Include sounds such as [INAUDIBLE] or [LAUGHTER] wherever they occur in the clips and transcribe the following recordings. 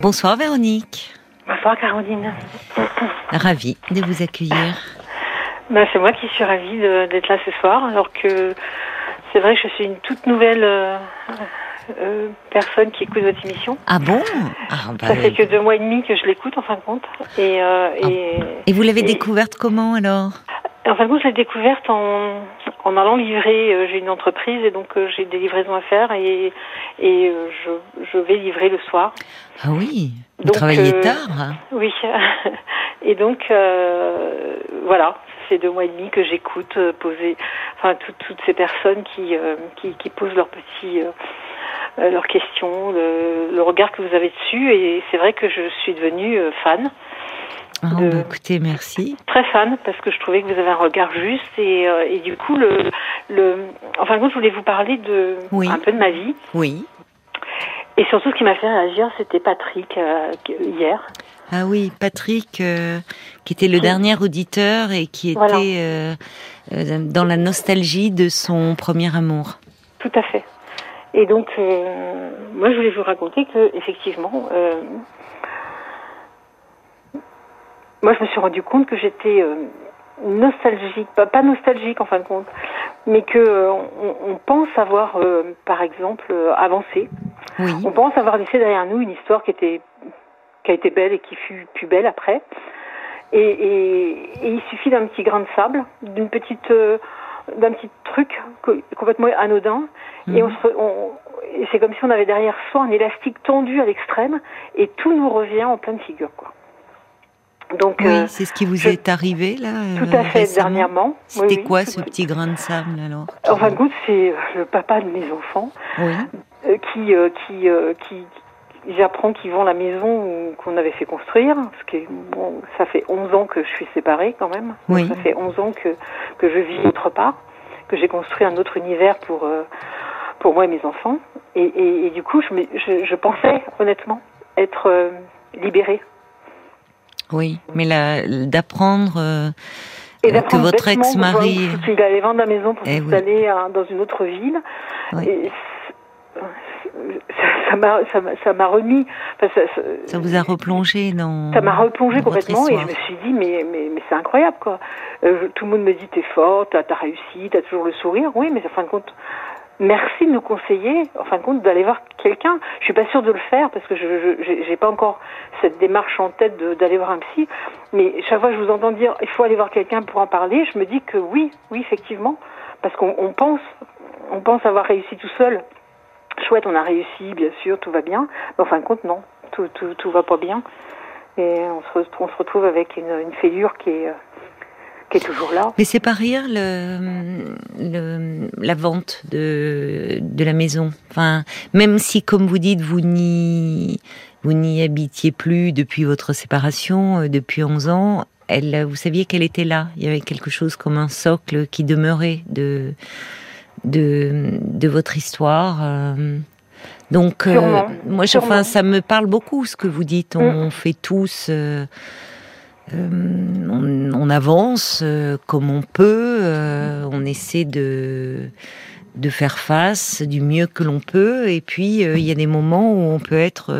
Bonsoir Véronique. Bonsoir Caroline. Ravie de vous accueillir. Ben, c'est moi qui suis ravie d'être là ce soir, alors que c'est vrai que je suis une toute nouvelle euh, euh, personne qui écoute votre émission. Ah bon? Ah, bah Ça fait que deux mois et demi que je l'écoute en fin de compte. Et, euh, ah. et, vous l'avez découverte comment alors? En fin de compte, je l'ai découverte en, en allant livrer. j'ai une entreprise et donc j'ai des livraisons à faire et, et je, je vais livrer le soir. Ah oui Vous travaillez tard hein Oui. [LAUGHS] et donc, voilà, c'est deux mois et demi que j'écoute poser, enfin toutes ces personnes qui, qui, qui posent leurs petits euh, leurs questions, le, regard que vous avez dessus. Et c'est vrai que je suis devenue euh, fan. Oh, bah, écoutez, merci. Très fan parce que je trouvais que vous avez un regard juste et, euh, et du coup le, le enfin je voulais vous parler de un peu de ma vie. Oui. Et surtout ce qui m'a fait réagir c'était Patrick hier. Ah oui, Patrick qui était le dernier auditeur et qui était dans la nostalgie de son premier amour. Tout à fait. Et donc, euh, moi, je voulais vous raconter que, effectivement, euh, moi, je me suis rendu compte que j'étais euh, nostalgique, pas, nostalgique en fin de compte, mais que on, pense avoir, par exemple, avancé. Oui. On pense avoir laissé derrière nous une histoire qui était qui a été belle et qui fut plus belle après. Et, et, et il suffit d'un petit grain de sable, d'une petite d'un petit truc complètement anodin et mhm. on, c'est comme si on avait derrière soi un élastique tendu à l'extrême et tout nous revient en pleine figure quoi. Donc oui, euh, c'est ce qui vous est arrivé là. Tout à fait dernièrement. C'était quoi ce petit grain de sable alors En fin de compte, c'est le papa de mes enfants oui. Euh, qui euh, qui qui j'apprends qu'ils vont la maison qu'on avait fait construire, parce que bon, ça fait 11 ans que je suis séparée quand même. Oui. ça fait 11 ans que, que je vis autre part, que j'ai construit un autre univers pour, euh, pour moi et mes enfants. Et, et, du coup, je, je, je, pensais honnêtement être euh, libérée. Oui, mais d'apprendre... Euh, que votre ex-mari... Il allait vendre la maison pour eh s'installer dans une autre ville. Oui. Et ça m'a ça m'a remis. Ça, ça, vous a replongé dans ça m'a replongé complètement et je me suis dit mais mais, mais c'est incroyable quoi. Euh, tout le monde me dit t'es forte t'as as réussi t'as toujours le sourire. Oui mais en fin de compte merci de nous conseiller en fin de compte d'aller voir quelqu'un. Je suis pas sûre de le faire parce que je j'ai pas encore cette démarche en tête d'aller voir un psy. Mais chaque fois que je vous entends dire il faut aller voir quelqu'un pour en parler je me dis que oui oui effectivement. Parce qu'on pense on pense avoir réussi tout seul. Chouette, on a réussi, bien sûr, tout va bien. Mais en fin de compte, non, tout, tout, tout va pas bien. Et on se, retrouve avec une, une fêlure qui est, qui est toujours là. Mais c'est pas rien le, le, la vente de, de la maison. Enfin, même si, comme vous dites, vous n'y vous n'y habitiez plus depuis votre séparation, euh, depuis 11 ans, elle, vous saviez qu'elle était là. Il y avait quelque chose comme un socle qui demeurait de de, de votre histoire. Euh. Donc, euh, moi, enfin, ça me parle beaucoup ce que vous dites. On mm. fait tous, euh, on, avance comme on peut, on essaie de de faire face du mieux que l'on peut. Et puis, il y a des moments où on peut être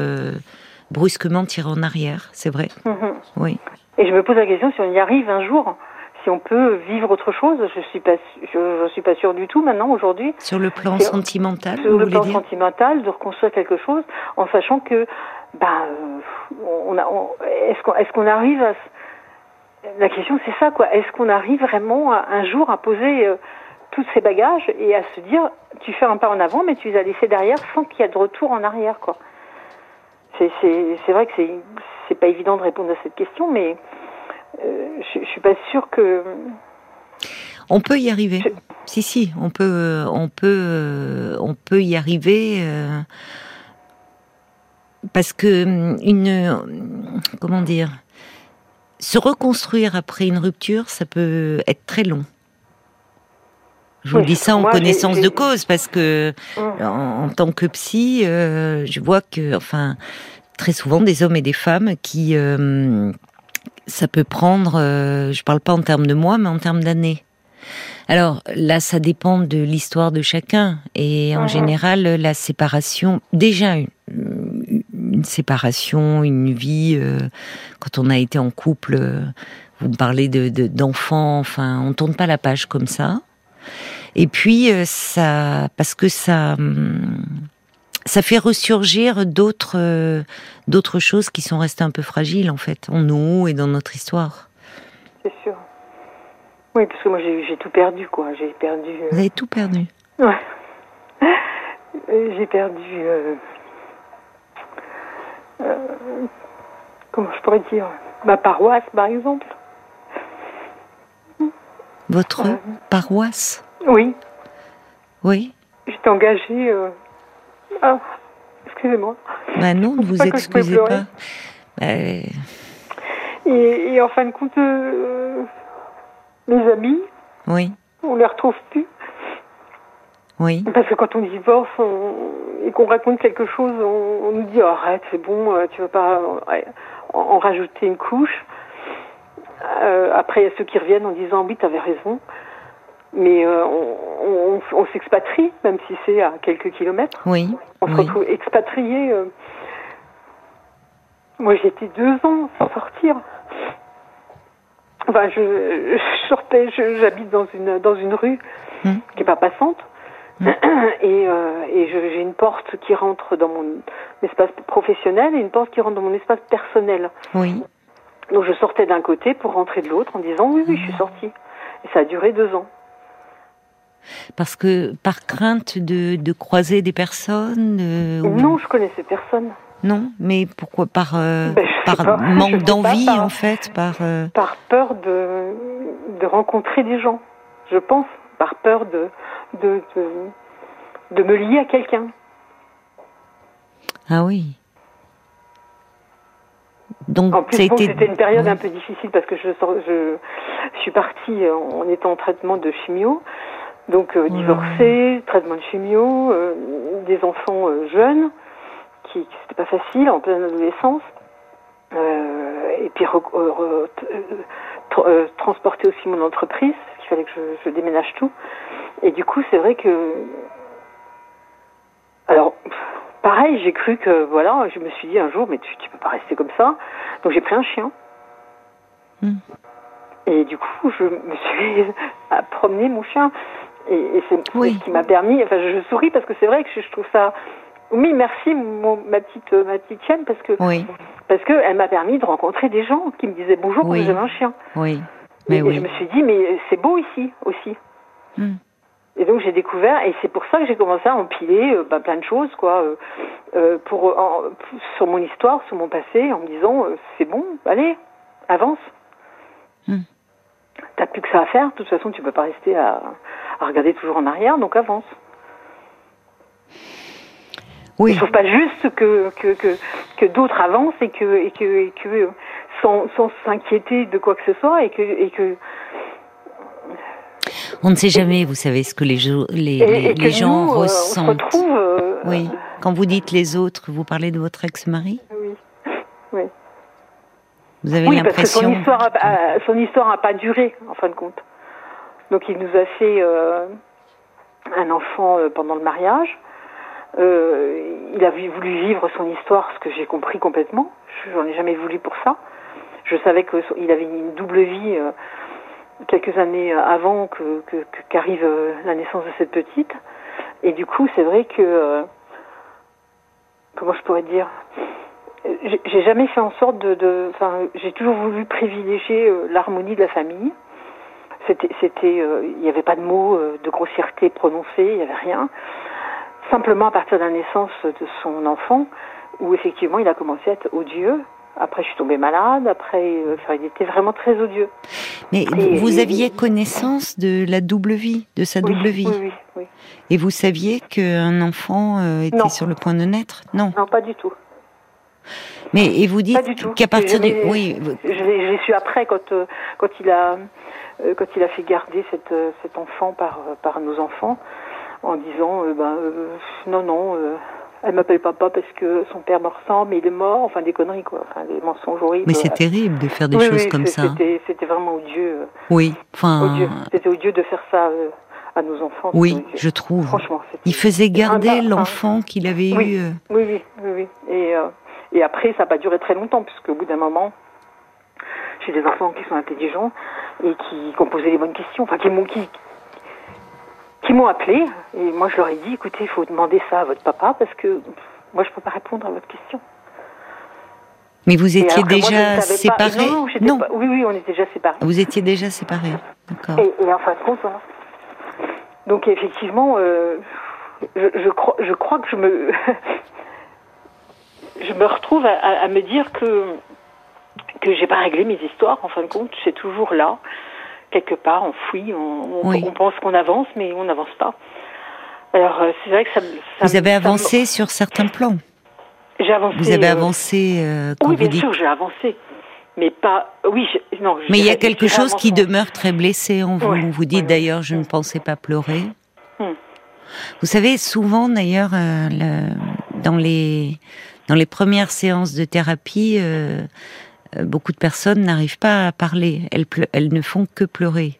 brusquement tiré en arrière. C'est vrai. Mm-hmm. Oui. Et je me pose la question si on y arrive un jour si on peut vivre autre chose. Je suis pas, je, suis pas sûre du tout maintenant aujourd'hui. Sur le plan sentimental. Sur le plan sentimental, de reconstruire quelque chose, en sachant que, ben, on a, est-ce qu'on, est-ce qu'on arrive à, la question c'est ça quoi. Est-ce qu'on arrive vraiment un jour à poser euh, tous ces bagages et à se dire, tu fais un pas en avant, mais tu les as laissés derrière sans qu'il y ait de retour en arrière quoi. C'est, vrai que c'est, c'est pas évident de répondre à cette question, mais euh, je, je suis pas sûre que. On peut y arriver. Si si, on peut, on peut, on peut y arriver. Euh, parce que une, comment dire, se reconstruire après une rupture, ça peut être très long. Je vous dis ça en connaissance de cause parce que mmh. en, tant que psy, euh, je vois que, enfin, très souvent des hommes et des femmes qui ça peut prendre, euh, je parle pas en termes de mois, mais en termes d'années. Alors là, ça dépend de l'histoire de chacun. Et en mhm. général, la séparation, déjà une, séparation, une vie. quand on a été en couple, vous me parlez de d'enfants. enfin, on tourne pas la page comme ça. Et puis ça, parce que ça. Hum, ça fait ressurgir d'autres d'autres choses qui sont restées un peu fragiles en fait en nous et dans notre histoire. C'est sûr. Oui, parce que moi j'ai tout perdu quoi. J'ai perdu. Vous avez tout perdu. Ouais. [LAUGHS] j'ai perdu. Euh, euh, comment je pourrais dire Ma paroisse, par exemple. Votre paroisse Oui. Oui. J'étais engagée. Euh, ah, excusez-moi. Ben non, ne vous excusez pas. Et, et, en fin de compte, mes amis, oui. on les retrouve plus. Oui. Parce que quand on divorce et qu'on raconte quelque chose, on, nous dit arrête, c'est bon, euh, tu vas pas en, rajouter une couche. Euh, après, il y a ceux qui reviennent en disant oui, tu avais raison. Mais euh, on, s'expatrie, même si c'est à quelques kilomètres. Oui. On se retrouve expatrié. Moi, été deux ans sans sortir. Enfin, je, sortais, j'habite dans une, dans une rue hmm. qui n'est pas passante. [COUGHS] Et, euh, et j'ai une porte qui rentre dans mon espace professionnel et une porte qui rentre dans mon espace personnel. Oui. Donc je sortais d'un côté pour rentrer de l'autre en disant oui, oui, je suis sortie. Et ça a duré deux ans. Parce que par crainte de, de croiser des personnes Non, je connaissais personne. Non, mais pourquoi Par, euh, ben, par manque d'envie, en fait par, euh, par peur de, de rencontrer des gens, je pense par peur de, de, de, me lier à quelqu'un. Ah oui. Donc, en plus, c'était une période un peu difficile parce que je, je, suis partie en étant en traitement de chimio, donc euh, divorcée, traitement de chimio, euh, des enfants euh, jeunes, qui, c'était pas facile en pleine adolescence, et puis transporter aussi mon entreprise, fallait que je, déménage tout. Et du coup, c'est vrai que. Alors, pareil, j'ai cru que, voilà, je me suis dit un jour, mais tu, tu peux pas rester comme ça. Donc j'ai pris un chien. Hmm. Et du coup, je me suis [LAUGHS] à promener mon chien. Et, c'est ce qui m'a permis. Enfin, je, souris parce que c'est vrai que je, trouve ça. Oui, merci ma petite ma petite chienne parce que oui. parce que elle m'a permis de rencontrer des gens qui me disaient bonjour quand j'avais un chien. Oui. Mais et, je me suis dit, mais c'est beau ici aussi. Hmm. Et donc j'ai découvert, et c'est pour ça que j'ai commencé à empiler euh, bah, plein de choses, quoi, euh, euh pour, sur mon histoire, sur mon passé, en me disant, euh, c'est bon, allez, avance. Hmm. T'as plus que ça à faire, de toute façon tu peux pas rester à, à regarder toujours en arrière, donc avance. Oui. Ne faut pas juste que, que, que, que d'autres avancent et que, et que, et que sans s'inquiéter de quoi que ce soit et que, et que on ne sait jamais, vous savez, ce que les, les, les, gens euh, ressentent. Euh, oui. Quand vous dites les autres, vous parlez de votre ex-mari? Oui. Oui. Vous avez l'impression. Son histoire, a, son histoire n'a pas duré, en fin de compte. Donc il nous a fait euh, un enfant pendant le mariage. il a voulu vivre son histoire, ce que j'ai compris complètement. J'en ai jamais voulu pour ça. Je savais qu'il avait une double vie euh, quelques années avant que, qu'arrive euh, la naissance de cette petite. Et du coup, c'est vrai que euh, comment je pourrais dire j'ai jamais fait en sorte de, enfin, j'ai toujours voulu privilégier l'harmonie de la famille. C'était, c'était, il n'y avait pas de mots de grossièreté prononcés, il n'y avait rien. Simplement à partir de la naissance de son enfant, où effectivement il a commencé à être odieux, après, je suis tombée malade. Après, euh, il était vraiment très odieux. Mais vous aviez connaissance de la double vie, de sa double vie oui, oui, Et vous saviez qu'un enfant euh, était sur le point de naître Non. Non, pas du tout. Mais et vous dites qu'à partir du oui, j'ai su après quand euh, quand il a quand il a fait garder cette, cet enfant par par nos enfants en disant ben non non elle m'appelle papa parce que son père me ressemble, mais il est mort. Enfin, des conneries, quoi. Enfin, des mensonges horribles. Mais c'est terrible de faire des choses comme ça. C'était vraiment odieux. Oui, enfin. C'était odieux de faire ça euh, à nos enfants. Oui, je trouve. Franchement, il faisait garder l'enfant qu'il avait eu. Euh. Oui, oui, oui, oui. Et, euh, Et après, ça n'a pas duré très longtemps, puisque au bout d'un moment, j'ai des enfants qui sont intelligents et qui, ont posé les bonnes questions, enfin qui m'ont qui, qui m'ont appelé. Et moi, je leur ai dit, écoutez, il faut demander ça à votre papa parce que moi, je ne peux pas répondre à votre question. Mais vous étiez déjà séparés non, oui, oui, on était déjà séparés. Vous étiez déjà séparés, d'accord. Et, en fin de compte, voilà. Donc effectivement, euh, je, crois, je crois que je me, [LAUGHS] je me retrouve à, me dire que que j'ai pas réglé mes histoires. En fin de compte, c'est toujours là, quelque part. On, on, pense qu'on avance, mais on n'avance pas. Alors euh, c'est vrai que ça. Vous avez avancé sur certains plans. J'ai avancé. Vous avez euh, avancé. Euh, oui, bien sûr, j'ai avancé. Mais pas. Oui, non. Mais il y a quelque chose qui demeure très blessé en vous. vous dites d'ailleurs, je ne pensais pas pleurer. Hmm. Vous savez, souvent d'ailleurs, dans les dans les premières séances de thérapie, beaucoup de personnes n'arrivent pas à parler. Elles, ne font que pleurer,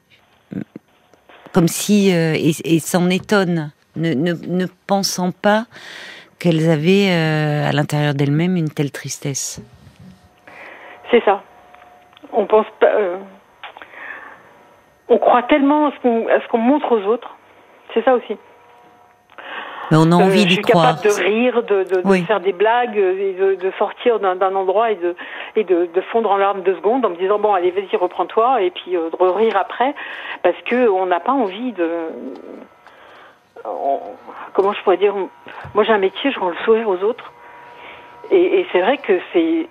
comme si et, et s'en étonnent ne, pensant pas qu'elles avaient euh, à l'intérieur d'elles-mêmes une telle tristesse. C'est ça. On pense pas. Euh, on croit tellement à ce qu'on montre aux autres. C'est ça aussi. Mais on a euh, envie d'y croire. Je suis capable de rire, de, faire des blagues, et de, sortir d'un endroit et, de, et de, fondre en larmes deux secondes en me disant bon allez vas-y reprends-toi et puis de rire après parce que on n'a pas envie de comment je pourrais dire? Moi, j'ai un métier, je rends le sourire aux autres. Et, c'est vrai que c'est.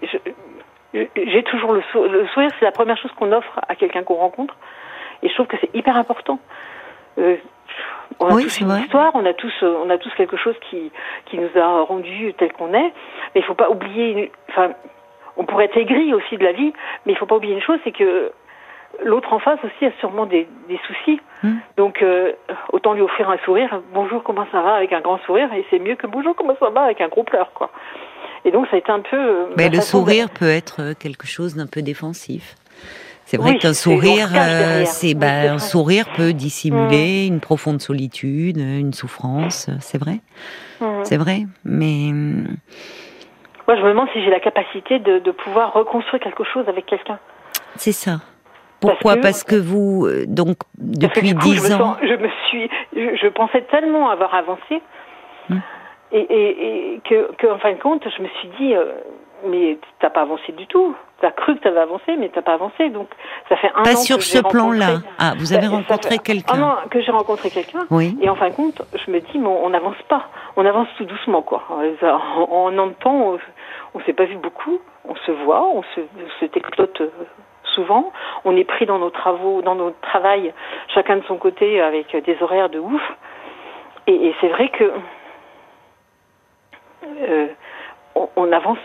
J'ai toujours le, sourire, c'est la première chose qu'on offre à quelqu'un qu'on rencontre. Et je trouve que c'est hyper important. Euh, on a tous une histoire, on a tous, on a tous quelque chose qui, qui nous a rendu tel qu'on est. Mais il faut pas oublier. Enfin, on pourrait être aigri aussi de la vie, mais il faut pas oublier une chose, c'est que l'autre en face aussi a sûrement des, soucis. Hmm. Donc, euh, autant lui offrir un sourire. Bonjour, comment ça va avec un grand sourire Et c'est mieux que bonjour, comment ça va avec un gros pleur, quoi. Et donc, ça a été un peu. Euh, Mais le sourire peut être euh, quelque chose d'un peu défensif. C'est vrai qu'un sourire, c'est bah, un sourire peut dissimuler hmm. une profonde solitude, une souffrance. C'est vrai, hmm. c'est vrai. Mais moi, je me demande si j'ai la capacité de, de pouvoir reconstruire quelque chose avec quelqu'un. C'est ça. Pourquoi? Parce que, vous, euh, donc, depuis dix ans. je me suis. Je, pensais tellement avoir avancé. Et, et, que, en fin de compte, je me suis dit, euh, mais t'as pas avancé du tout. T'as cru que t'avais avancé, mais t'as pas avancé. Donc, ça fait un pas an sur que ce plan-là. Ah, vous avez rencontré quelqu'un. Un an que j'ai rencontré quelqu'un. Oui. Et en fin de compte, je me dis, mais on n'avance pas. On avance tout doucement, quoi. En, en un temps, on, s'est pas vu beaucoup. On se voit, on se, se euh, souvent. On est pris dans nos travaux, dans notre travail, chacun de son côté, avec des horaires de ouf. Et, c'est vrai que euh, on, avance,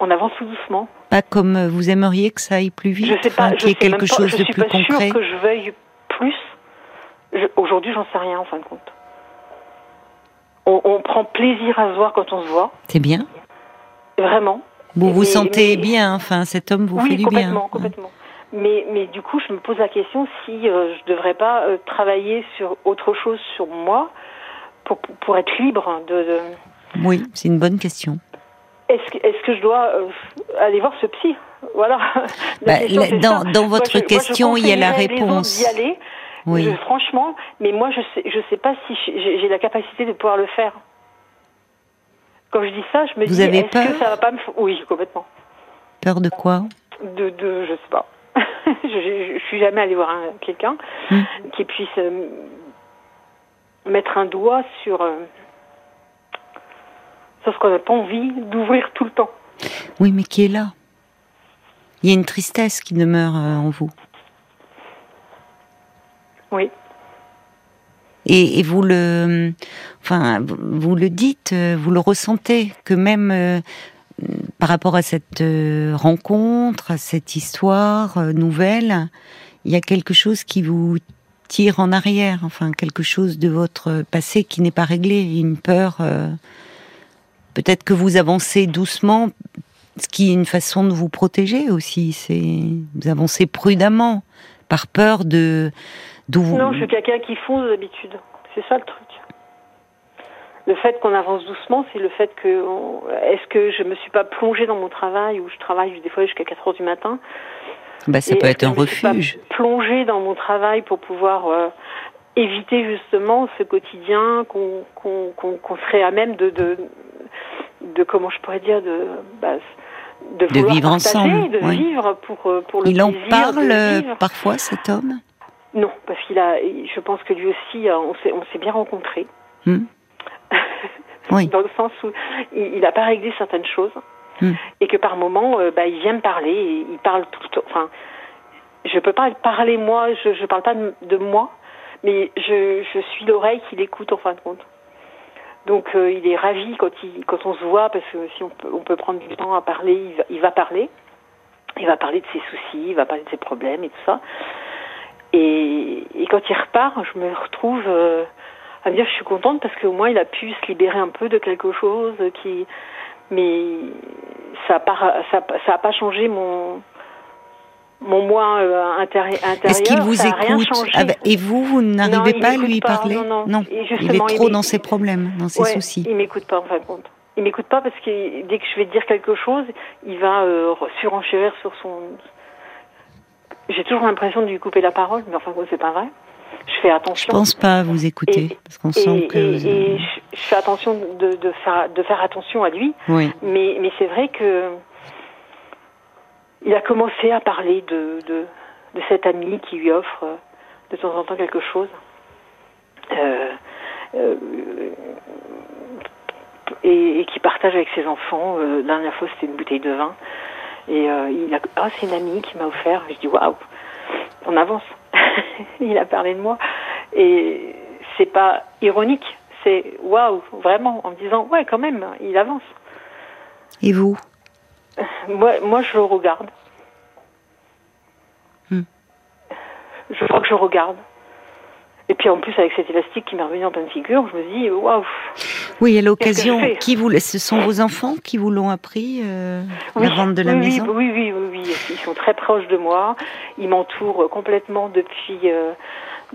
on avance tout doucement. Pas comme vous aimeriez que ça aille plus vite. Je sais pas. Qu'il y ait quelque chose de plus concret. Je suis pas sûre que je veuille plus. Aujourd'hui, j'en sais rien en fin de compte. On, prend plaisir à se voir quand on se voit. C'est bien. Vraiment. Vous vous sentez bien, enfin, cet homme vous fait du bien. Oui, complètement. Mais, mais du coup, je me pose la question si euh, je ne devrais pas euh, travailler sur autre chose sur moi pour, pour être libre de. Oui, c'est une bonne question. Est-ce que, est que je dois euh, aller voir ce psy? Voilà. Bah, dans, dans, votre question, il y a la réponse. d'y aller. Oui. franchement, mais moi, je sais, je sais pas si j'ai la capacité de pouvoir le faire. Quand je dis ça, je me Vous dis, est-ce que ça va pas me... Oui, complètement. Peur de quoi? De, de, je sais pas. [LAUGHS] je, je, suis jamais allée voir quelqu'un hmm. qui puisse euh, mettre un doigt sur, euh, sur ce qu'on n'a pas envie d'ouvrir tout le temps. Oui, mais qui est là? Il y a une tristesse qui demeure euh, en vous. Oui. Et, vous le, enfin, vous le dites, vous le ressentez, que même par rapport à cette euh, rencontre, à cette histoire euh, nouvelle, il y a quelque chose qui vous tire en arrière, enfin quelque chose de votre passé qui n'est pas réglé, une peur. Euh, peut-être que vous avancez doucement, ce qui est une façon de vous protéger aussi. C'est vous avancez prudemment, par peur de Non, je suis quelqu'un qui fonce d'habitude. C'est ça le truc. Le fait qu'on avance doucement, c'est le fait que est-ce que je me suis pas plongée dans mon travail où je travaille des fois jusqu'à 4 heures du matin? Bah, ça peut être un refuge. Plongée dans mon travail pour pouvoir euh, éviter justement ce quotidien qu'on serait à même de, de, de comment je pourrais dire de bah, de, vivre ensemble, de vivre pour euh, pour le Il en parle euh, parfois cet homme? Non, parce qu'il a. Je pense que lui aussi, euh, on s'est on s'est bien rencontrés. Hmm. [LAUGHS] oui. Dans le sens où il n'a pas réglé certaines choses hmm. et que par moment, bah, il vient me parler. Et il parle tout. Enfin, je peux pas parler moi. Je je parle pas de, de moi, mais je je suis l'oreille qu'il écoute en fin de compte. Donc euh, il est ravi quand, il, quand on se voit, parce que si on peut, on peut prendre du temps à parler, il va, il va, parler. Il va parler de ses soucis, il va parler de ses problèmes et tout ça. Et, et quand il repart, je me retrouve euh, à me dire je suis contente parce qu'au moins il a pu se libérer un peu de quelque chose qui... Mais ça n'a pas, ça, ça a pas changé mon, mon moi euh, intérieur. Est-ce qu'il vous écoute ah bah, Et vous, vous n'arrivez pas à lui parler Non, non. il est trop dans ses problèmes, dans ses soucis. Il m'écoute pas en fin de compte. Il m'écoute pas parce que dès que je vais dire quelque chose, il va euh, surenchérir sur son. J'ai toujours l'impression de lui couper la parole, mais enfin c'est pas vrai. Je fais attention. Je pense pas à vous écouter parce qu'on sent que. Et, je, fais attention de, de, faire de faire attention à lui. Oui. Mais mais c'est vrai que il a commencé à parler de, de, de cet ami qui lui offre euh, de temps en temps quelque chose. Euh, euh, et, qui partage avec ses enfants. La dernière fois, c'était une bouteille de vin. Et il a, ah, c'est une amie qui m'a offert. Je dis, waouh, on avance. [LAUGHS] il a parlé de moi. Et c'est pas ironique, c'est waouh, vraiment, en me disant, ouais, quand même, il avance. Et vous? Moi, moi, je le regarde. Hmm. Je crois que je regarde. Et puis en plus avec cet élastique qui m'est revenu en pleine figure, je me dis waouh. Oui, à l'occasion, qui vous, ce sont vos enfants qui vous l'ont appris euh, la vente de la maison? Oui, oui, oui, oui, ils sont très proches de moi. Ils m'entourent complètement depuis euh,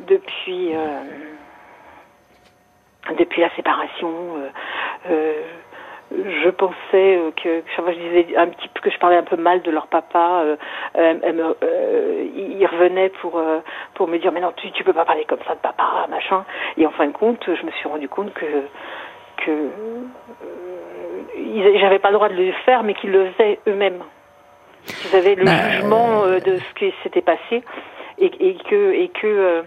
depuis euh, depuis la séparation. Euh, je pensais euh, que chaque je disais un petit peu que je parlais un peu mal de leur papa, euh, euh, euh ils revenaient pour pour me dire mais non tu tu peux pas parler comme ça de papa machin. Et en fin de compte, je me suis rendu compte que que j'avais pas le droit de le faire, mais qu'ils le faisaient eux-mêmes. Ils avaient le bah, jugement de ce qui s'était passé et, et que et que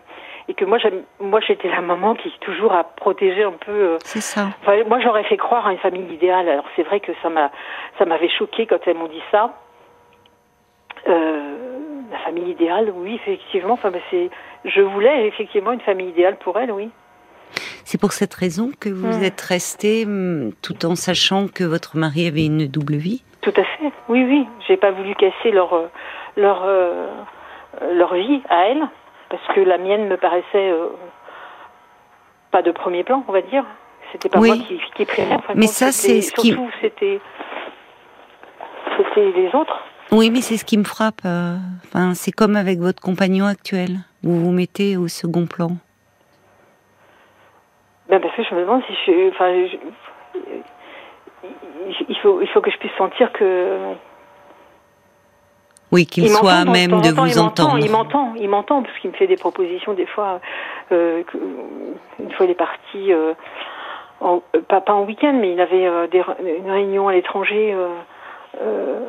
et que moi moi j'étais la maman qui toujours a protégé un peu euh, c'est ça. enfin, moi j'aurais fait croire à une famille idéale. Alors c'est vrai que ça m'a ça m'avait choqué quand elles m'ont dit ça. Euh, la famille idéale oui effectivement. Enfin c'est je voulais effectivement une famille idéale pour elle oui. C'est pour cette raison que vous hmm. êtes restée hmm, tout en sachant que votre mari avait une double vie? Tout à fait. Oui oui. J'ai pas voulu casser leur euh, leur leur vie à elle parce que la mienne me paraissait euh, pas de premier plan, on va dire. C'était pas moi qui, qui primait. mais ça, c'est ce qui. c'était c'était les autres. Oui, mais c'est ce qui me frappe. Euh, enfin, c'est comme avec votre compagnon actuel. Vous vous mettez au second plan. Ben parce que je me demande si je, enfin, il faut, il faut que je puisse sentir que oui, qu'il soit même de vous entendre. Il m'entend, il m'entend, parce qu'il me fait des propositions des fois. Euh, une fois il est parti, euh, en, euh, pas, pas en week-end, mais il avait euh, des, une réunion à l'étranger. Euh, euh,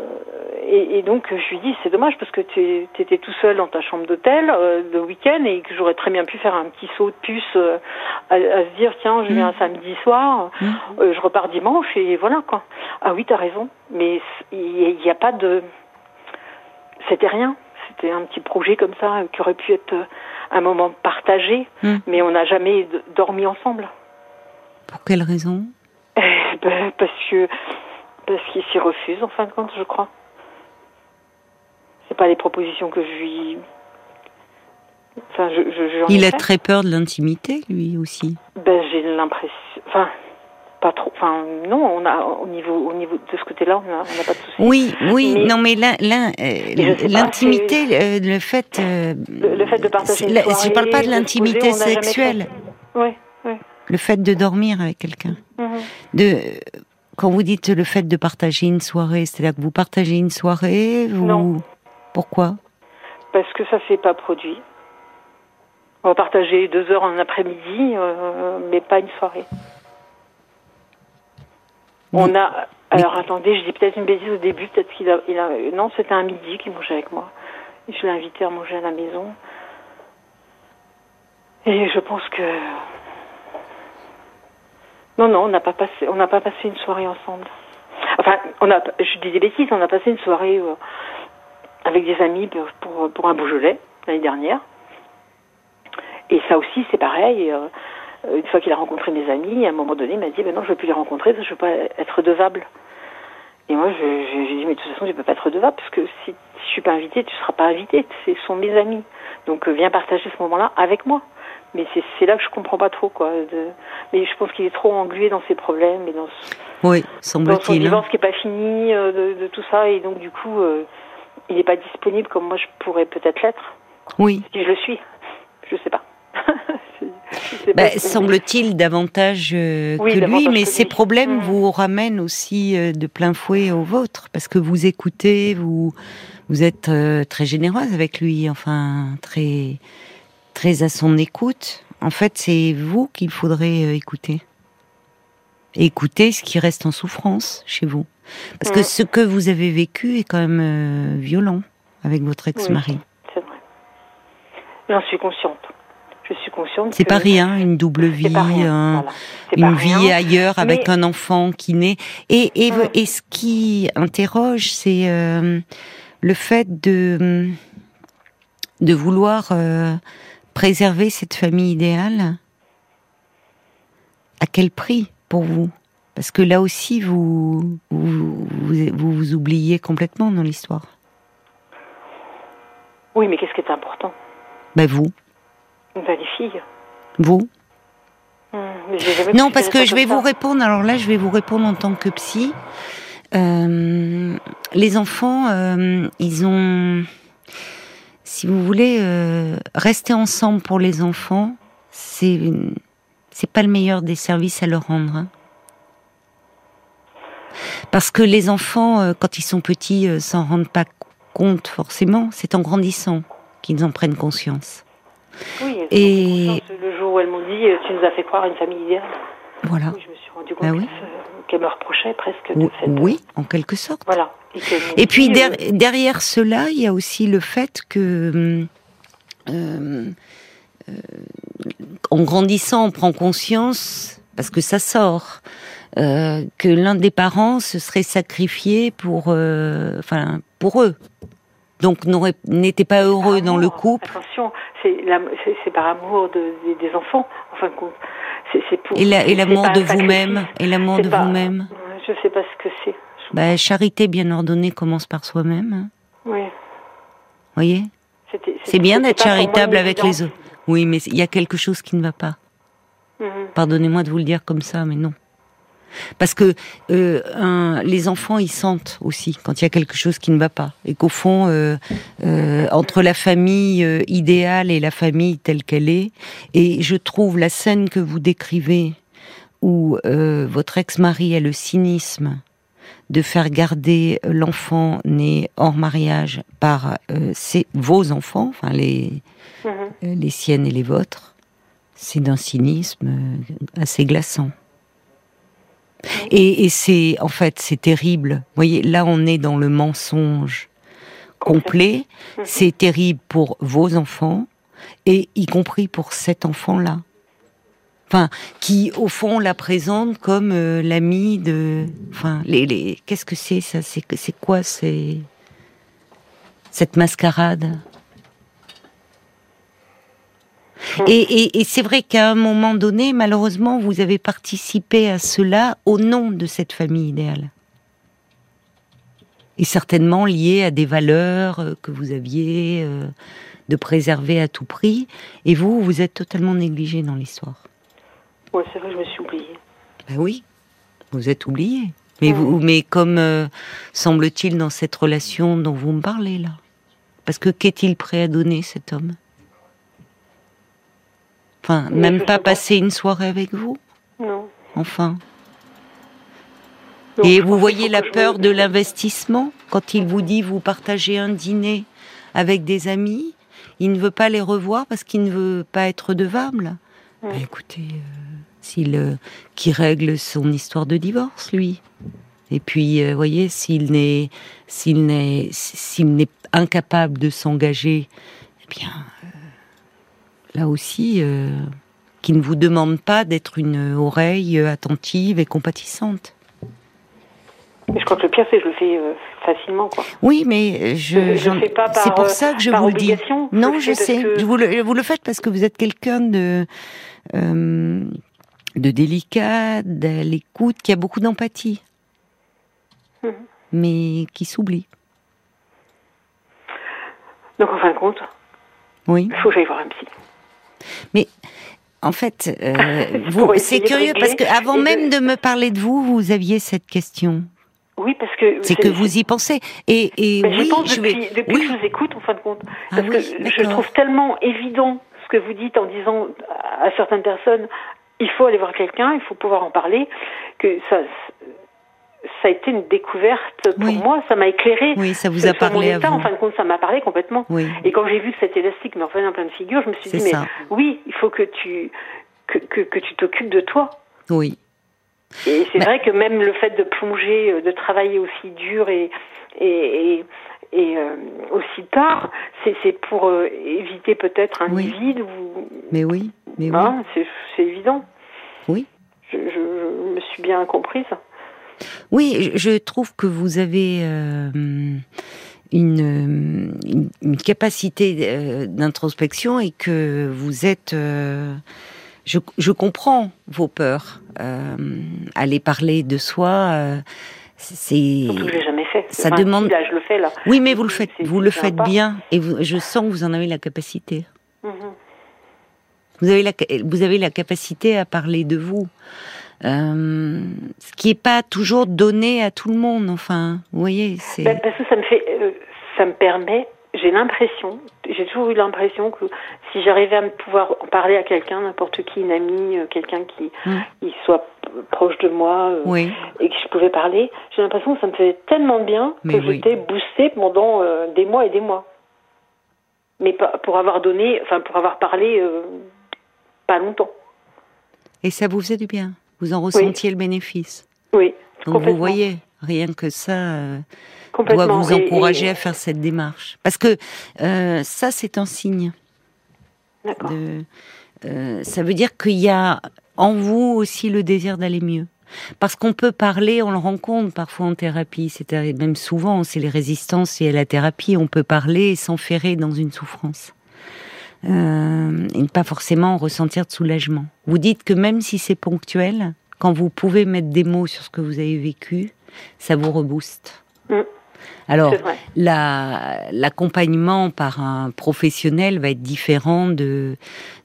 et, et, donc je lui dis c'est dommage parce que tu étais tout seul dans ta chambre d'hôtel le week-end et que j'aurais très bien pu faire un petit saut de puce à, à, se dire tiens je viens un mmh. samedi soir, mmh. je repars dimanche et voilà quoi. Ah oui t'as raison, mais il n'y a pas de c'était rien. C'était un petit projet comme ça qui aurait pu être un moment partagé, hmm. mais on n'a jamais dormi ensemble. Pour quelle raison? Eh [LAUGHS] ben, Parce que parce qu'il s'y refuse en fin de compte, je crois. C'est pas les propositions que je lui. Enfin, je, je, Il a très peur de l'intimité, lui aussi. Ben, j'ai l'impression. Enfin, pas trop. Enfin, non, on a au niveau au niveau de ce côté-là, on n'a pas de soucis. Oui, oui, non, mais euh, l'intimité, euh, le fait, euh, le, fait de partager. Une je parle pas de l'intimité sexuelle. Oui, oui. Le fait de dormir avec quelqu'un. Mhm. De quand vous dites le fait de partager une soirée, c'est-à-dire que vous partagez une soirée, vous Non. Pourquoi? Parce que ça s'est pas produit. On va partager deux heures en après-midi, euh, mais pas une soirée. On a. Alors attendez, je dis peut-être une bêtise au début, peut-être qu'il a, il a. Non, c'était un midi qu'il mangeait avec moi. Et je l'ai invité à manger à la maison. Et je pense que. Non, non, on n'a pas passé, on n'a pas passé une soirée ensemble. Enfin, on a, je dis des bêtises, on a passé une soirée euh, avec des amis pour, pour, pour un Beaujolais l'année dernière. Et ça aussi, c'est pareil. euh, une fois qu'il a rencontré mes amis, à un moment donné, il m'a dit ben non, je ne veux plus les rencontrer, parce que je ne veux pas être redevable. Et moi, je- je- j'ai dit mais de toute façon, tu ne peux pas être redevable, parce que si, je suis pas invitée, tu ne seras pas invitée. Ce sont mes amis. Donc euh, viens partager ce moment-là avec moi. Mais c'est là que je comprends pas trop, quoi. De... Mais je pense qu'il est trop englué dans ses problèmes et dans, ce- Oui, dans son hein. divorce qui n'est pas fini, euh, de, de tout ça. Et donc, du coup, euh, il n'est pas disponible comme moi je pourrais peut-être l'être. Oui. Si je le suis, je sais pas. [LAUGHS] Bah, semble-t-il davantage euh, Oui, que lui, mais que ces lui. problèmes Mhm. vous ramènent aussi euh, de plein fouet aux vôtres, parce que vous écoutez, vous vous êtes euh, très généreuse avec lui, enfin très très à son écoute. En fait, c'est vous qu'il faudrait écouter. Écouter ce qui reste en souffrance chez vous, parce que Mhm. ce que vous avez vécu est quand même violent avec votre ex-mari. C'est vrai. J'en suis consciente. Je suis consciente. C'est pas rien, une double vie, pas rien. un- voilà. C'est pas une rien. vie ailleurs avec un enfant qui naît. Et, et, Mm. et ce qui interroge, c'est euh, le fait de, de vouloir euh, préserver cette famille idéale. À quel prix pour vous? Parce que là aussi, vous vous, vous, vous vous oubliez complètement dans l'histoire. Oui, mais qu'est-ce qui est important? Ben vous, Les filles. vous. Jamais Non, parce que je vais vous répondre. Alors là, je vais vous répondre en tant que psy. Euh, les enfants, euh, ils ont, si vous voulez, euh, rester ensemble pour les enfants, c'est c'est pas le meilleur des services à leur rendre. hein. Parce que les enfants, quand ils sont petits, s'en rendent pas compte forcément. C'est en grandissant qu'ils en prennent conscience. Oui, elles Et- le jour où elles m'ont dit euh, Tu nous as fait croire à une famille idéale. Voilà. Oui, je me suis rendu compte Bah oui. qu'elles me reprochaient presque de cette. Oui, en quelque sorte. Voilà. Et, puis dit, der- euh, derrière cela, il y a aussi le fait que, euh, euh, en grandissant, on prend conscience, parce que ça sort, euh, que l'un des parents se serait sacrifié pour, euh, enfin, pour eux. Donc n'était pas heureux dans le couple. Attention, c'est par amour de- des, des enfants, en fin de compte. C'est- pour- Et l'amour de vous-même, et l'amour de vous-même. Je sais pas ce que c'est. Bah, charité bien ordonnée commence par soi-même. hein. Oui. Voyez? C'était- C'est bien d'être moi charitable avec les autres. Oui, mais il y a quelque chose qui ne va pas. Mhm. Pardonnez-moi de vous le dire comme ça, mais non. Parce que euh, un- les enfants, ils sentent aussi quand il y a quelque chose qui ne va pas. Et qu'au fond, euh, euh, entre la famille idéale et la famille telle qu'elle est, et je trouve la scène que vous décrivez, où votre ex-mari a le cynisme de faire garder l'enfant né hors mariage par ses, vos enfants, enfin les, Mhm. les siennes et les vôtres, c'est d'un cynisme assez glaçant. Et, et c'est, en fait, c'est terrible. Vous voyez, là, on est dans le mensonge complet. Mhm. C'est terrible pour vos enfants et y compris pour cet enfant-là. Enfin, qui au fond la présente comme euh, l'ami de. Enfin, les, les... qu'est-ce que c'est ça? C'est c'est quoi c'est cette mascarade? Et, et- et c'est vrai qu'à un moment donné, malheureusement, vous avez participé à cela au nom de cette famille idéale. Et certainement lié à des valeurs euh, que vous aviez euh, de préserver à tout prix. Et vous, vous êtes totalement négligé dans l'histoire. Ouais, c'est vrai, je me suis oubliée. Ben oui, vous êtes oublié. Mais, vous, mais comme euh, semble-t-il dans cette relation dont vous me parlez là. Parce que qu'est-il prêt à donner cet homme? Enfin, même pas passer une soirée avec vous Non. Enfin. Et vous voyez la peur de l'investissement quand il vous dit vous partagez un dîner avec des amis, il ne veut pas les revoir parce qu'il ne veut pas être redevable? écoutez, euh, s'il euh, qui règle son histoire de divorce, lui. Et puis, vous voyez, s'il n'est s'il n'est s'il n'est incapable de s'engager, eh bien, là aussi, euh, qui ne vous demande pas d'être une oreille attentive et compatissante. je crois que le pire, c'est que je le fais euh, facilement. Quoi. Oui, mais je, c'est pour ça que je vous le dis. Non, je sais. Vous, le, vous le faites parce que vous êtes quelqu'un de, euh, de délicat, de l'écoute, qui a beaucoup d'empathie, mhm. mais qui s'oublie. Donc, en fin de compte, oui. il faut que j'aille voir un psy. Mais en fait, euh, [LAUGHS] c'est curieux parce que avant même de... me parler de vous, vous aviez cette question. Oui, parce que c'est que vous y pensez. Et, et oui, pense je depuis, depuis que je vous écoute, en fin de compte, ah parce que je trouve tellement évident ce que vous dites en disant à certaines personnes, il faut aller voir quelqu'un, il faut pouvoir en parler, que ça, ça a été une découverte pour moi, ça m'a éclairé. Oui, ça vous a parlé En fin de compte, ça m'a parlé complètement. Et quand j'ai vu que cet élastique me revenait en pleine figure, je me suis dit, mais oui, il faut que tu que, que, tu t'occupes de toi. Oui. Et c'est vrai que même le fait de plonger, euh, de travailler aussi dur et et, et, euh, aussi tard, c'est pour euh, éviter peut-être un vide ou. Mais oui, mais oui. Hein, c'est évident. Oui. Je, je, me suis bien comprise. Oui, je trouve que vous avez euh, une, une, capacité euh, d'introspection et que vous êtes. Euh, je, je, comprends vos peurs. aller parler de soi, c'est. Je l'ai jamais fait. Ça demande. là, je le fais là. Oui, mais vous le faites. Vous le faites bien et je sens que vous en avez la capacité. Mhm. Vous avez la, vous avez la capacité à parler de vous. Euh, ce qui n'est pas toujours donné à tout le monde. Enfin, vous voyez, c'est. Ben, parce que ça me fait, euh, ça me permet. J'ai l'impression, j'ai toujours eu l'impression que si j'arrivais à me pouvoir en parler à quelqu'un, n'importe qui, une amie, euh, quelqu'un qui, hum. soit proche de moi et que je pouvais parler, j'ai l'impression que ça me faisait tellement bien que j'étais boostée pendant des mois et des mois. Mais pour avoir donné, enfin pour avoir parlé pas longtemps. Et ça vous faisait du bien? Vous en ressentiez le bénéfice. Oui. Donc vous voyez, rien que ça euh, doit vous encourager à faire cette démarche. Parce que euh, ça, c'est un signe. D'accord. Euh, ça veut dire qu'il y a en vous aussi le désir d'aller mieux. Parce qu'on peut parler, on le rencontre parfois en thérapie, c'est même souvent, c'est les résistances et la thérapie, on peut parler et s'enferrer dans une souffrance. Euh, et pas forcément ressentir de soulagement. Vous dites que même si c'est ponctuel, quand vous pouvez mettre des mots sur ce que vous avez vécu, ça vous rebooste. Mm. Alors, l'accompagnement par un professionnel va être différent de,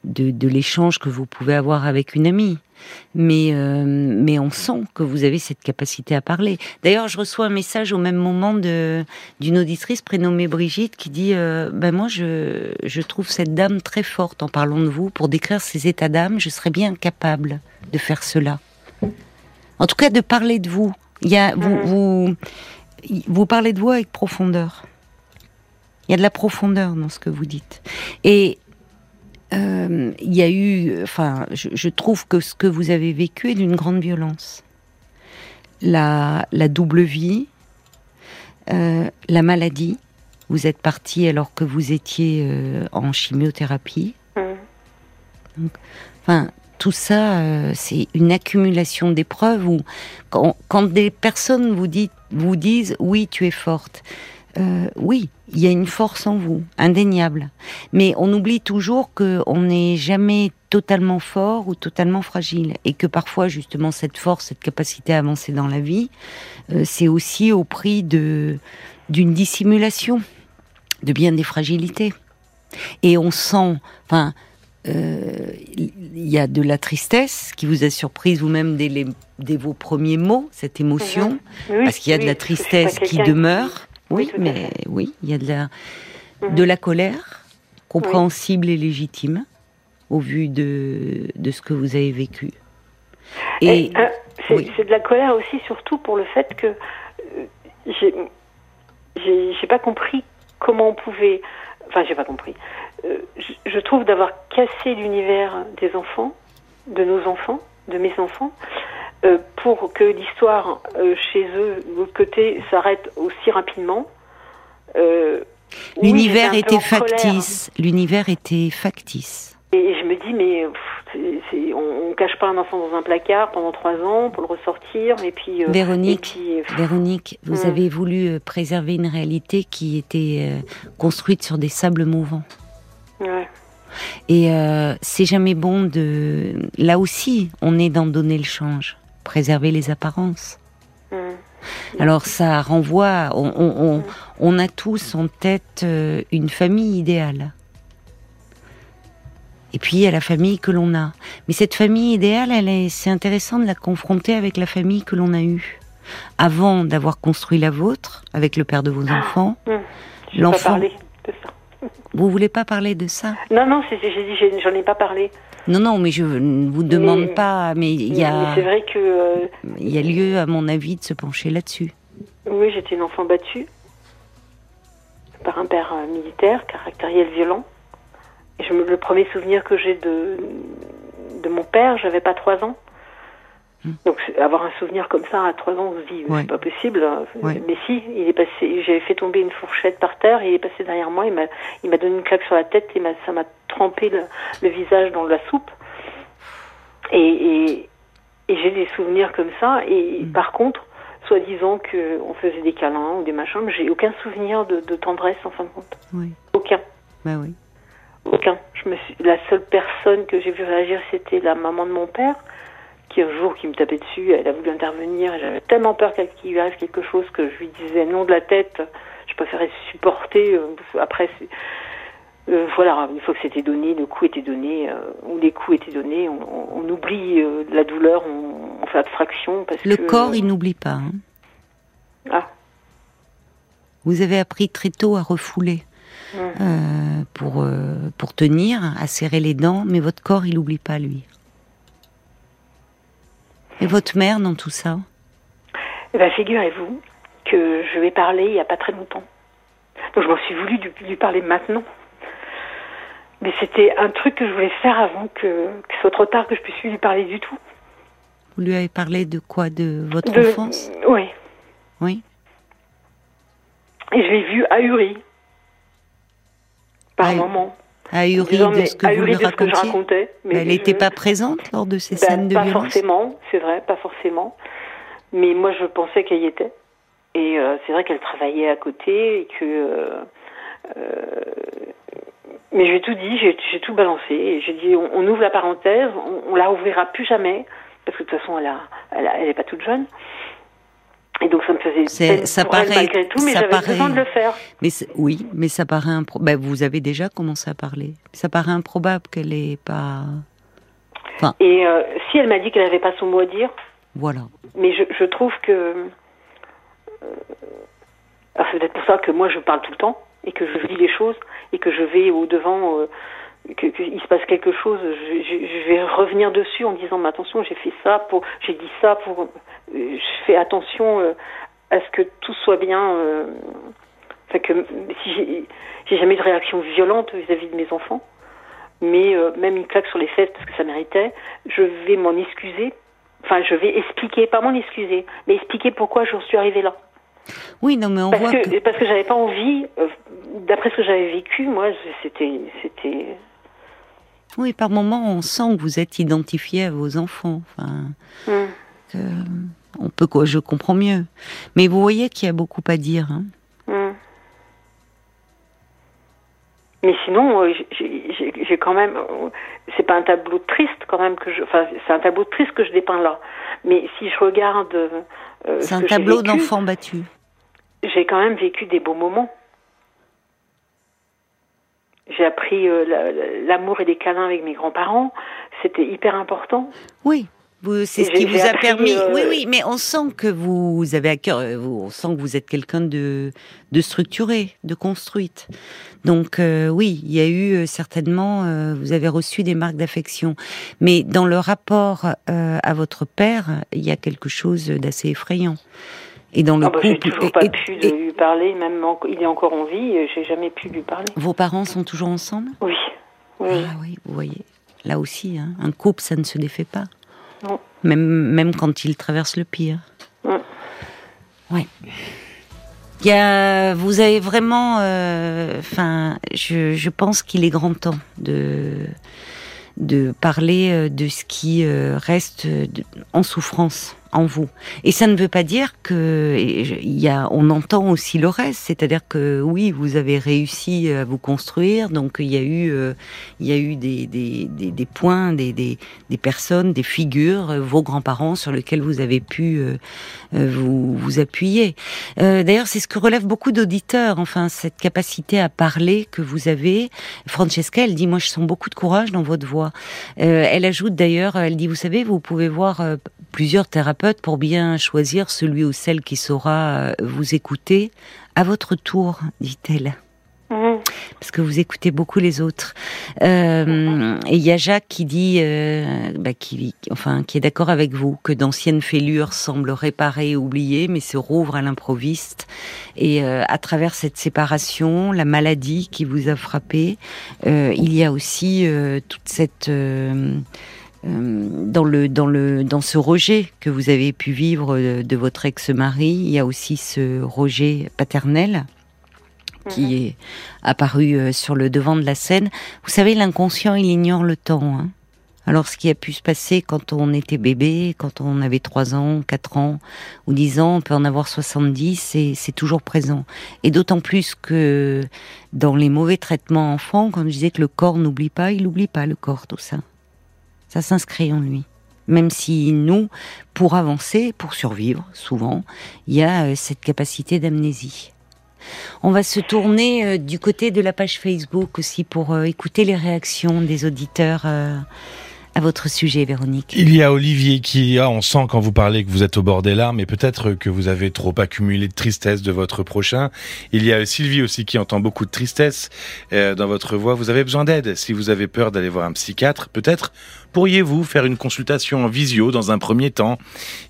de, de l'échange que vous pouvez avoir avec une amie mais, euh, mais on sent que vous avez cette capacité à parler. D'ailleurs, je reçois un message au même moment d'une auditrice prénommée Brigitte qui dit euh, ben moi, je, je trouve cette dame très forte en parlant de vous. Pour décrire ces états d'âme, je serais bien capable de faire cela. En tout cas, de parler de vous. Il y a, vous, mhm. vous, vous parlez de vous avec profondeur. Il y a de la profondeur dans ce que vous dites. Et euh, il y a eu, enfin, je, trouve que ce que vous avez vécu est d'une grande violence. La, la double vie, euh, la maladie. Vous êtes parti alors que vous étiez euh, en chimiothérapie. Mmh. enfin, tout ça, c'est une accumulation d'épreuves où, quand, quand, des personnes vous, dites, vous disent oui, tu es forte, euh, oui, il y a une force en vous, indéniable. Mais on oublie toujours qu'on n'est jamais totalement fort ou totalement fragile. Et que parfois, justement, cette force, cette capacité à avancer dans la vie, euh, c'est aussi au prix de d'une dissimulation de bien des fragilités. Et on sent, enfin, euh, il y a de la tristesse qui vous a surprise vous-même dès, vos premiers mots, cette émotion, parce qu'il y a de la tristesse qui demeure. Oui, mais oui, il y a de la, mhm. de la colère, compréhensible et légitime. au vu de, de ce que vous avez vécu. Et, euh, c'est de la colère aussi, surtout pour le fait que euh, j'ai pas compris comment on pouvait. Enfin, j'ai pas compris. Euh, je, trouve d'avoir cassé l'univers des enfants, de nos enfants, de mes enfants, pour que l'histoire chez eux, de l'autre côté, s'arrête aussi rapidement. L'univers était factice. L'univers était factice. Et je me dis, mais on, ne cache pas un enfant dans un placard pendant trois ans pour le ressortir. Et puis, euh, Véronique, Véronique, vous hmm. avez voulu euh, préserver une réalité qui était euh, construite sur des sables mouvants. Ouais. Et c'est jamais bon de. Là aussi, on est dans donner le change, préserver les apparences. Hmm. Alors ça renvoie, on, on, a tous en tête une famille idéale. Et puis il y a la famille que l'on a. Mais cette famille idéale, elle est, c'est intéressant de la confronter avec la famille que l'on a eue. Avant d'avoir construit la vôtre, avec le père de vos ah, enfants, mmh. l'enfant. Pas parler de ça. Vous voulez pas parler de ça? Non, non, j'ai dit, j'en ai pas parlé. Non, non, mais je ne vous demande pas, mais il y a. C'est vrai que. Euh, il y a lieu, à mon avis, de se pencher là-dessus. Oui, j'étais une enfant battue par un père euh, militaire, caractériel violent le premier souvenir que j'ai de, de mon père, j'avais pas trois ans. Hmm. Donc avoir un souvenir comme ça à trois ans, on se dit c'est pas possible. Mais si, il est passé. J'avais fait tomber une fourchette par terre, il est passé derrière moi, il m'a, il m'a donné une claque sur la tête et ça m'a trempé le, visage dans la soupe. Et, et, j'ai des souvenirs comme ça. Et hmm. par contre, soi-disant qu'on faisait des câlins ou des machins, mais j'ai aucun souvenir de, de, tendresse en fin de compte. Aucun. Bah oui. Aucun. Je me suis... La seule personne que j'ai vu réagir, c'était la maman de mon père, qui un jour qui me tapait dessus, elle a voulu intervenir, et j'avais tellement peur qu'il lui arrive quelque chose que je lui disais non de la tête. Je préférais supporter. Euh, après, euh, voilà, une fois que c'était donné, le coup était donné, euh, ou les coups étaient donnés, on, oublie la douleur, on, fait abstraction. Parce le corps, il n'oublie pas. Hein. Ah. Vous avez appris très tôt à refouler. Euh, pour, euh, pour tenir, à serrer les dents, mais votre corps, il n'oublie pas, lui. Et votre mère dans tout ça? Eh ben, Figurez-vous que je vais parler il n'y a pas très longtemps. Donc je m'en suis voulu lui parler maintenant. Mais c'était un truc que je voulais faire avant que, que ce soit trop tard que je puisse lui parler du tout. Vous lui avez parlé de quoi? De votre enfance? Oui. Oui. Et je l'ai vu ahuri par moment. Ahuri de ce que vous lui racontiez. je racontais, mais elle n'était pas présente lors de ces ben, scènes de pas violence? Pas forcément, c'est vrai, pas forcément. Mais moi, je pensais qu'elle y était. Et euh, c'est vrai qu'elle travaillait à côté et que. Euh, euh, mais j'ai tout dit, j'ai tout balancé. J'ai dit, on, ouvre la parenthèse, on, on, la ouvrira plus jamais parce que de toute façon, elle, a, elle, est pas toute jeune. Et donc ça me faisait ça paraît, malgré tout, mais j'avais besoin de le faire. Mais oui, mais ça paraît improbable. Ben, vous avez déjà commencé à parler. Ça paraît improbable qu'elle ait pas. Enfin... Et euh, si elle m'a dit qu'elle n'avait pas son mot à dire. Voilà. Mais je, je trouve que. Euh, c'est peut-être pour ça que moi je parle tout le temps et que je vis les choses et que je vais au devant. Euh, qu'il se passe quelque chose, je, vais revenir dessus en disant mais attention j'ai fait ça pour, j'ai dit ça pour, je fais attention euh, à ce que tout soit bien. Euh, enfin que si j'ai jamais eu de réaction violente vis-à-vis de mes enfants, mais euh, même une claque sur les fesses parce que ça méritait, je vais m'en excuser. Enfin, je vais expliquer, pas m'en excuser, mais expliquer pourquoi j'en suis arrivée là. Oui, non, mais on parce voit que, parce que j'avais pas envie. D'après ce que j'avais vécu, moi, c'était, c'était. Oui, par moments, on sent que vous êtes identifié à vos enfants. Enfin, hum on peut je comprends mieux. Mais vous voyez qu'il y a beaucoup à dire. Hein. Hmm. Mais sinon, euh, j'ai quand même, euh, c'est pas un tableau triste quand même que je, enfin c'est un tableau triste que je dépeins là. Mais si je regarde, euh, c'est un tableau d'enfant battu. J'ai quand même vécu des beaux moments. J'ai appris l'amour et les câlins avec mes grands-parents. C'était hyper important. Oui, C'est ce qui vous a permis. Oui, oui, mais on sent que vous avez à cœur. On sent que vous êtes quelqu'un de, de structuré, de construite. Donc oui, il y a eu certainement. vous avez reçu des marques d'affection, mais dans le rapport à votre père, il y a quelque chose d'assez effrayant. Et dans le ah bah, couple, j'ai toujours pas pu lui parler, même il est encore en vie, j'ai jamais pu lui parler. Vos parents sont toujours ensemble? Oui. Oui. Ah oui, vous voyez. Là aussi, hein, un couple, ça ne se défait pas. Non. Même, même quand il traverse le pire. Oui. Il y a, vous avez vraiment, euh, enfin, je, je pense qu'il est grand temps de de parler euh, de ce qui euh, reste en souffrance vous. Et ça ne veut pas dire que y a, on entend aussi le reste, c'est-à-dire que oui, vous avez réussi à vous construire, donc il y a eu, euh, il y a eu des, des, des, points, des, des, personnes, des figures, euh, vos grands-parents sur lesquels vous avez pu euh, vous, vous appuyer. D'ailleurs, c'est ce que relève beaucoup d'auditeurs, enfin cette capacité à parler que vous avez. Francesca, elle dit, moi je sens beaucoup de courage dans votre voix. elle ajoute d'ailleurs, elle dit, vous savez, vous pouvez voir plusieurs thérapeutes pour bien choisir celui ou celle qui saura euh, vous écouter à votre tour, dit-elle. Mhm. Parce que vous écoutez beaucoup les autres. Euh, et il y a Jacques qui dit, euh, bah, qui, enfin, qui est d'accord avec vous, que d'anciennes fêlures semblent réparées et oubliées, mais se rouvrent à l'improviste. Et à travers cette séparation, la maladie qui vous a frappé, il y a aussi toute cette dans le dans le dans ce rejet que vous avez pu vivre de, votre ex-mari, il y a aussi ce rejet paternel qui mhm. est apparu euh, sur le devant de la scène. Vous savez, l'inconscient, il ignore le temps. Hein. Alors, ce qui a pu se passer quand on était bébé, quand on avait 3 ans, 4 ans ou 10 ans, on peut en avoir 70, et c'est toujours présent. Et d'autant plus que dans les mauvais traitements enfants, quand je disais que le corps n'oublie pas, il n'oublie pas le corps, tout ça. Ça s'inscrit en lui. Même si nous, pour avancer, pour survivre, souvent, il y a euh, cette capacité d'amnésie. On va se tourner euh, du côté de la page Facebook aussi pour euh, écouter les réactions des auditeurs à votre sujet, Véronique. Il y a Olivier qui, ah, on sent quand vous parlez que vous êtes au bord des larmes, et peut-être que vous avez trop accumulé de tristesse de votre prochain. Il y a Sylvie aussi qui entend beaucoup de tristesse dans votre voix. Vous avez besoin d'aide. Si vous avez peur d'aller voir un psychiatre, peut-être pourriez-vous faire une consultation en visio dans un premier temps?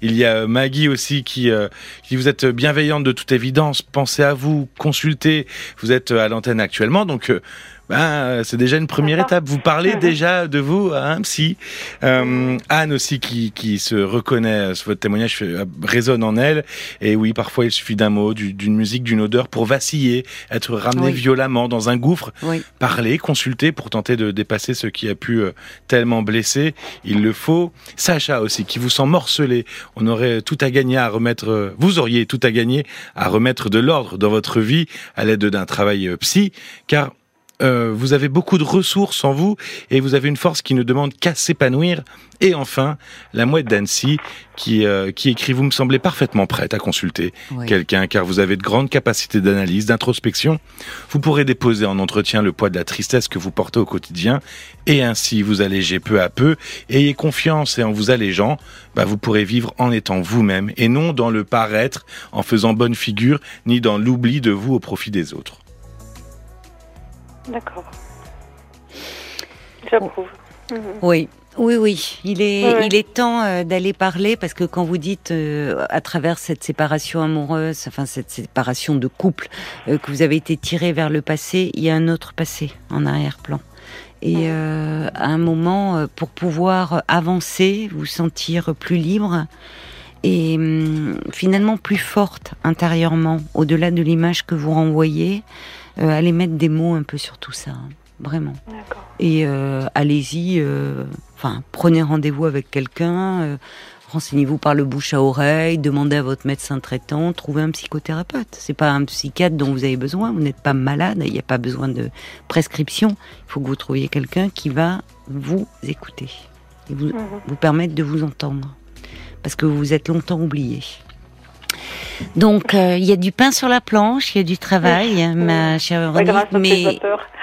Il y a Maggie aussi qui, euh, qui vous êtes bienveillante de toute évidence. Pensez à vous, consultez. Vous êtes à l'antenne actuellement, donc euh, ben, c'est déjà une première étape. Vous parlez [LAUGHS] déjà de vous à un psy. Euh, Anne aussi qui, qui se reconnaît, votre témoignage résonne en elle. Et oui, parfois il suffit d'un mot, d'une musique, d'une odeur pour vaciller, être ramené violemment dans un gouffre. Parler, consulter pour tenter de dépasser ce qui a pu euh, tellement blesser. Il le faut. Sacha aussi qui vous sent morcelé. On aurait tout à gagner à remettre, vous auriez tout à gagner à remettre de l'ordre dans votre vie à l'aide d'un travail euh, psy, car euh, vous avez beaucoup de ressources en vous et vous avez une force qui ne demande qu'à s'épanouir. Et enfin, la mouette d'Annecy qui, euh, qui écrit Vous me semblez parfaitement prête à consulter quelqu'un car vous avez de grandes capacités d'analyse, d'introspection. Vous pourrez déposer en entretien le poids de la tristesse que vous portez au quotidien et ainsi vous alléger peu à peu. Ayez confiance et en vous allégeant, bah, vous pourrez vivre en étant vous-même et non dans le paraître, en faisant bonne figure, ni dans l'oubli de vous au profit des autres. D'accord. J'approuve. Mhm. Oui. Oui, oui, il est, il est temps euh, d'aller parler parce que quand vous dites euh, à travers cette séparation amoureuse, enfin cette séparation de couple, euh, que vous avez été tiré vers le passé, il y a un autre passé en arrière-plan. Et à un moment, pour pouvoir avancer, vous sentir plus libre et hum, finalement plus forte intérieurement, au-delà de l'image que vous renvoyez, allez mettre des mots un peu sur tout ça, hein, vraiment. Et euh, allez-y, euh, enfin, prenez rendez-vous avec quelqu'un, renseignez-vous par le bouche à oreille, demandez à votre médecin traitant, trouvez un psychothérapeute. C'est pas un psychiatre dont vous avez besoin, vous n'êtes pas malade, il n'y a pas besoin de prescription. Il faut que vous trouviez quelqu'un qui va vous écouter et vous, mhm. vous permettre de vous entendre. Parce que vous vous êtes longtemps oublié. Donc, euh, il y a du pain sur la planche, il y a du travail, ma chère Véronique, mais...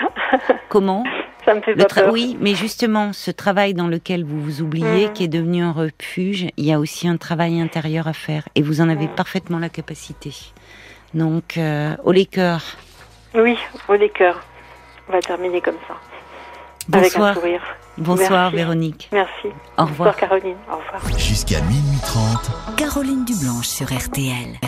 [LAUGHS] comment Ça me fait pas peur. Oui, mais justement, ce travail dans lequel vous vous oubliez, Mhm. qui est devenu un refuge, il y a aussi un travail intérieur à faire. Et vous en avez Mhm. parfaitement la capacité. Donc, euh, au les cœurs. Oui, au les cœurs. On va terminer comme ça. Avec un Bonsoir. sourire. Bonsoir, Merci. Véronique. Merci. Au revoir. Bonsoir Caroline. Au revoir. Jusqu'à minuit 30. Caroline Dublanche sur RTL.